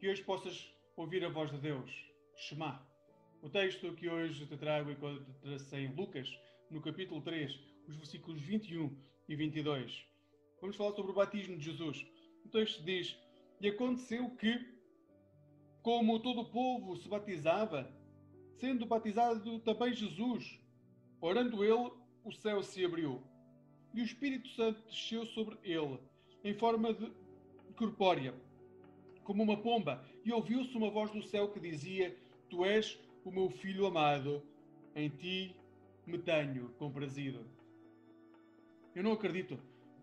que hoje possas ouvir a voz de Deus. Shema. O texto que hoje te trago encontra-se em Lucas, no capítulo 3, os versículos 21 e 22. Vamos falar sobre o batismo de Jesus. O texto diz: E aconteceu que, como todo o povo se batizava, sendo batizado também Jesus, orando ele, o céu se abriu. E o Espírito Santo desceu sobre ele, em forma de corpórea, como uma pomba, e ouviu-se uma voz do céu que dizia: Tu és o meu filho amado, em ti me tenho comprazido. Eu não acredito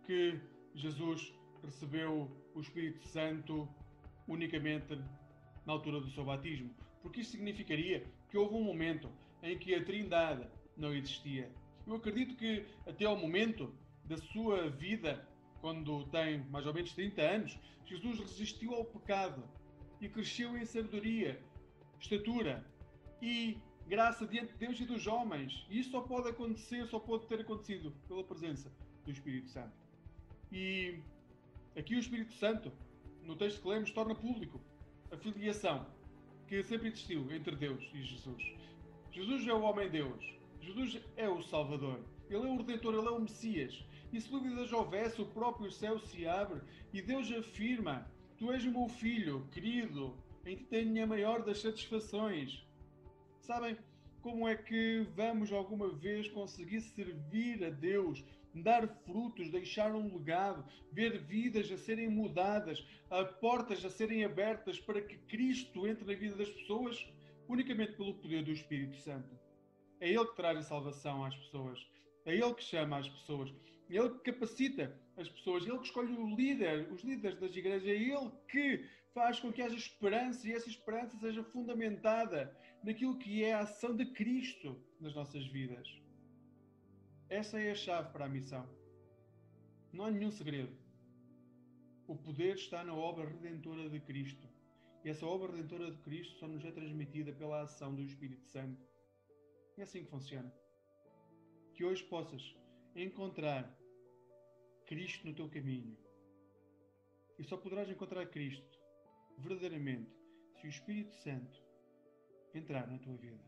que Jesus recebeu o Espírito Santo unicamente na altura do seu batismo, porque isso significaria que houve um momento em que a Trindade não existia. Eu acredito que até ao momento da sua vida, quando tem mais ou menos 30 anos, Jesus resistiu ao pecado e cresceu em sabedoria, estatura e graça diante de Deus e dos homens. E isso só pode acontecer, só pode ter acontecido pela presença do Espírito Santo. E aqui o Espírito Santo, no texto que lemos, torna público a filiação que sempre existiu entre Deus e Jesus. Jesus é o homem-Deus. Jesus é o Salvador. Ele é o Redentor, ele é o Messias. E se dúvidas houvesse, o próprio céu se abre e Deus afirma: Tu és o meu filho, querido, em que tenho a maior das satisfações. Sabem como é que vamos alguma vez conseguir servir a Deus, dar frutos, deixar um legado, ver vidas a serem mudadas, a portas a serem abertas para que Cristo entre na vida das pessoas? Unicamente pelo poder do Espírito Santo. É Ele que traz a salvação às pessoas. É Ele que chama as pessoas. Ele que capacita as pessoas. Ele que escolhe o líder, os líderes das igrejas. É Ele que faz com que haja esperança e essa esperança seja fundamentada naquilo que é a ação de Cristo nas nossas vidas. Essa é a chave para a missão. Não há nenhum segredo. O poder está na obra redentora de Cristo. E essa obra redentora de Cristo só nos é transmitida pela ação do Espírito Santo. É assim que funciona. Que hoje possas encontrar Cristo no teu caminho. E só poderás encontrar Cristo verdadeiramente se o Espírito Santo entrar na tua vida.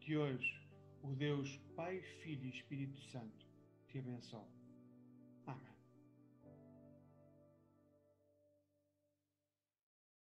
Que hoje o Deus Pai, Filho e Espírito Santo te abençoe.